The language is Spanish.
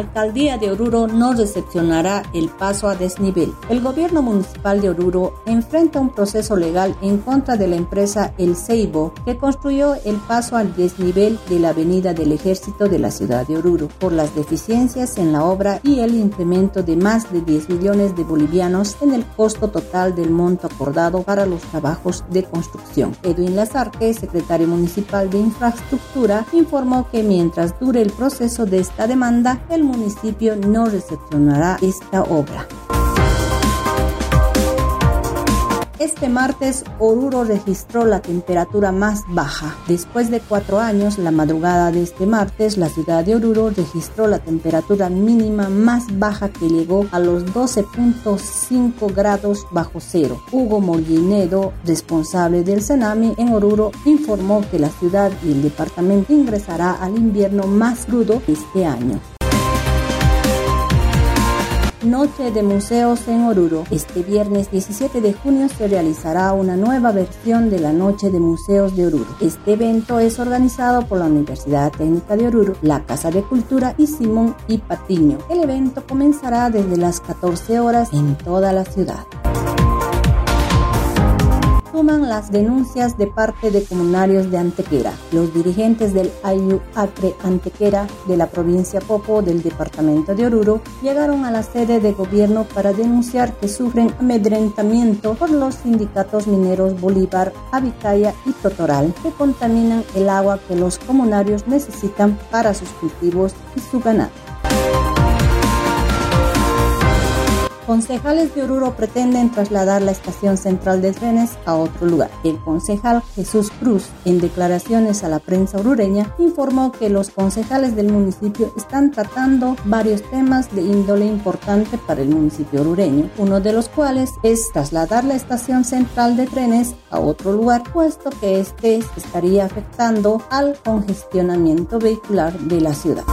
Alcaldía de Oruro no recepcionará el paso a desnivel. El gobierno municipal de Oruro enfrenta un proceso legal en contra de la empresa El Ceibo, que construyó el paso al desnivel de la Avenida del Ejército de la ciudad de Oruro, por las deficiencias en la obra y el incremento de más de 10 millones de bolivianos en el costo total del monto acordado para los trabajos de construcción. Edwin Lazarque, secretario municipal de Infraestructura, informó que mientras dure el proceso de esta demanda, el municipio no recepcionará esta obra. Este martes, Oruro registró la temperatura más baja. Después de cuatro años, la madrugada de este martes, la ciudad de Oruro registró la temperatura mínima más baja que llegó a los 12.5 grados bajo cero. Hugo Mollinedo, responsable del Senami en Oruro, informó que la ciudad y el departamento ingresará al invierno más crudo este año. Noche de Museos en Oruro. Este viernes 17 de junio se realizará una nueva versión de la Noche de Museos de Oruro. Este evento es organizado por la Universidad Técnica de Oruro, la Casa de Cultura y Simón y Patiño. El evento comenzará desde las 14 horas en toda la ciudad suman las denuncias de parte de comunarios de Antequera. Los dirigentes del Ayu Acre Antequera de la provincia Popo del departamento de Oruro llegaron a la sede de gobierno para denunciar que sufren amedrentamiento por los sindicatos mineros Bolívar, Avicaya y Totoral que contaminan el agua que los comunarios necesitan para sus cultivos y su ganado. Concejales de Oruro pretenden trasladar la estación central de trenes a otro lugar. El concejal Jesús Cruz, en declaraciones a la prensa orureña, informó que los concejales del municipio están tratando varios temas de índole importante para el municipio orureño, uno de los cuales es trasladar la estación central de trenes a otro lugar, puesto que este estaría afectando al congestionamiento vehicular de la ciudad.